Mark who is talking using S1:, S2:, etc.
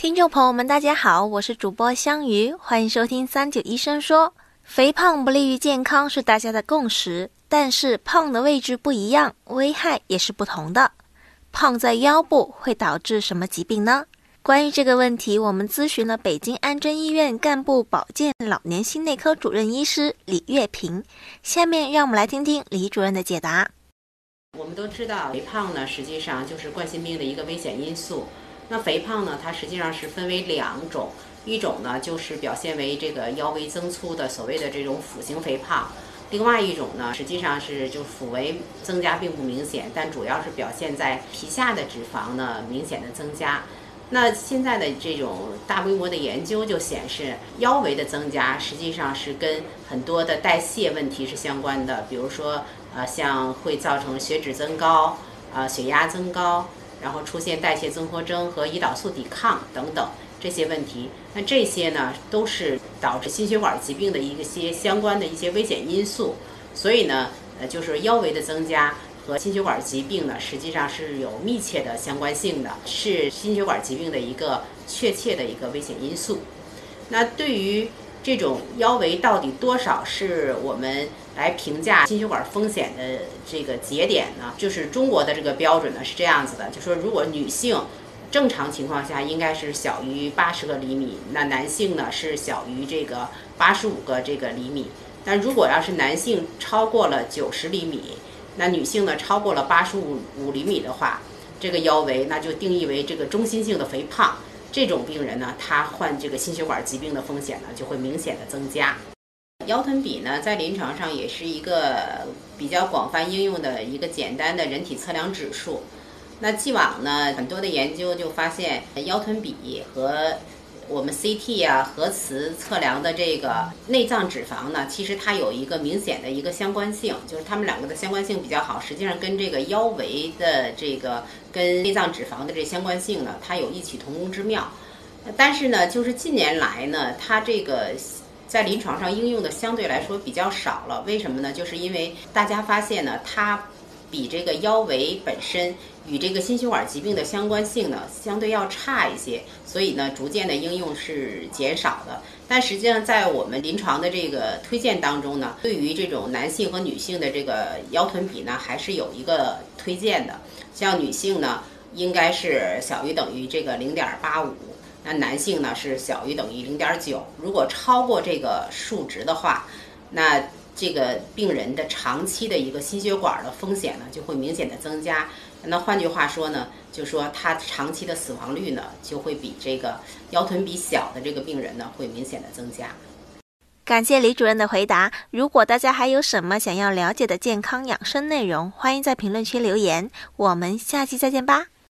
S1: 听众朋友们，大家好，我是主播香鱼，欢迎收听三九医生说。肥胖不利于健康是大家的共识，但是胖的位置不一样，危害也是不同的。胖在腰部会导致什么疾病呢？关于这个问题，我们咨询了北京安贞医院干部保健老年心内科主任医师李月平。下面让我们来听听李主任的解答。
S2: 我们都知道，肥胖呢，实际上就是冠心病的一个危险因素。那肥胖呢，它实际上是分为两种，一种呢就是表现为这个腰围增粗的所谓的这种腹型肥胖，另外一种呢实际上是就腹围增加并不明显，但主要是表现在皮下的脂肪呢明显的增加。那现在的这种大规模的研究就显示，腰围的增加实际上是跟很多的代谢问题是相关的，比如说呃像会造成血脂增高，呃血压增高。然后出现代谢综合征和胰岛素抵抗等等这些问题，那这些呢都是导致心血管疾病的一些相关的一些危险因素。所以呢，呃，就是腰围的增加和心血管疾病呢，实际上是有密切的相关性的，是心血管疾病的一个确切的一个危险因素。那对于这种腰围到底多少是我们来评价心血管风险的这个节点呢？就是中国的这个标准呢是这样子的，就说如果女性正常情况下应该是小于八十个厘米，那男性呢是小于这个八十五个这个厘米。但如果要是男性超过了九十厘米，那女性呢超过了八十五五厘米的话，这个腰围那就定义为这个中心性的肥胖。这种病人呢，他患这个心血管疾病的风险呢就会明显的增加。腰臀比呢，在临床上也是一个比较广泛应用的一个简单的人体测量指数。那既往呢，很多的研究就发现腰臀比和我们 CT 啊、核磁测量的这个内脏脂肪呢，其实它有一个明显的一个相关性，就是它们两个的相关性比较好。实际上跟这个腰围的这个跟内脏脂肪的这相关性呢，它有异曲同工之妙。但是呢，就是近年来呢，它这个在临床上应用的相对来说比较少了。为什么呢？就是因为大家发现呢，它。比这个腰围本身与这个心血管疾病的相关性呢，相对要差一些，所以呢，逐渐的应用是减少的。但实际上，在我们临床的这个推荐当中呢，对于这种男性和女性的这个腰臀比呢，还是有一个推荐的。像女性呢，应该是小于等于这个零点八五，那男性呢是小于等于零点九。如果超过这个数值的话，那这个病人的长期的一个心血管的风险呢，就会明显的增加。那换句话说呢，就说他长期的死亡率呢，就会比这个腰臀比小的这个病人呢，会明显的增加。
S1: 感谢李主任的回答。如果大家还有什么想要了解的健康养生内容，欢迎在评论区留言。我们下期再见吧。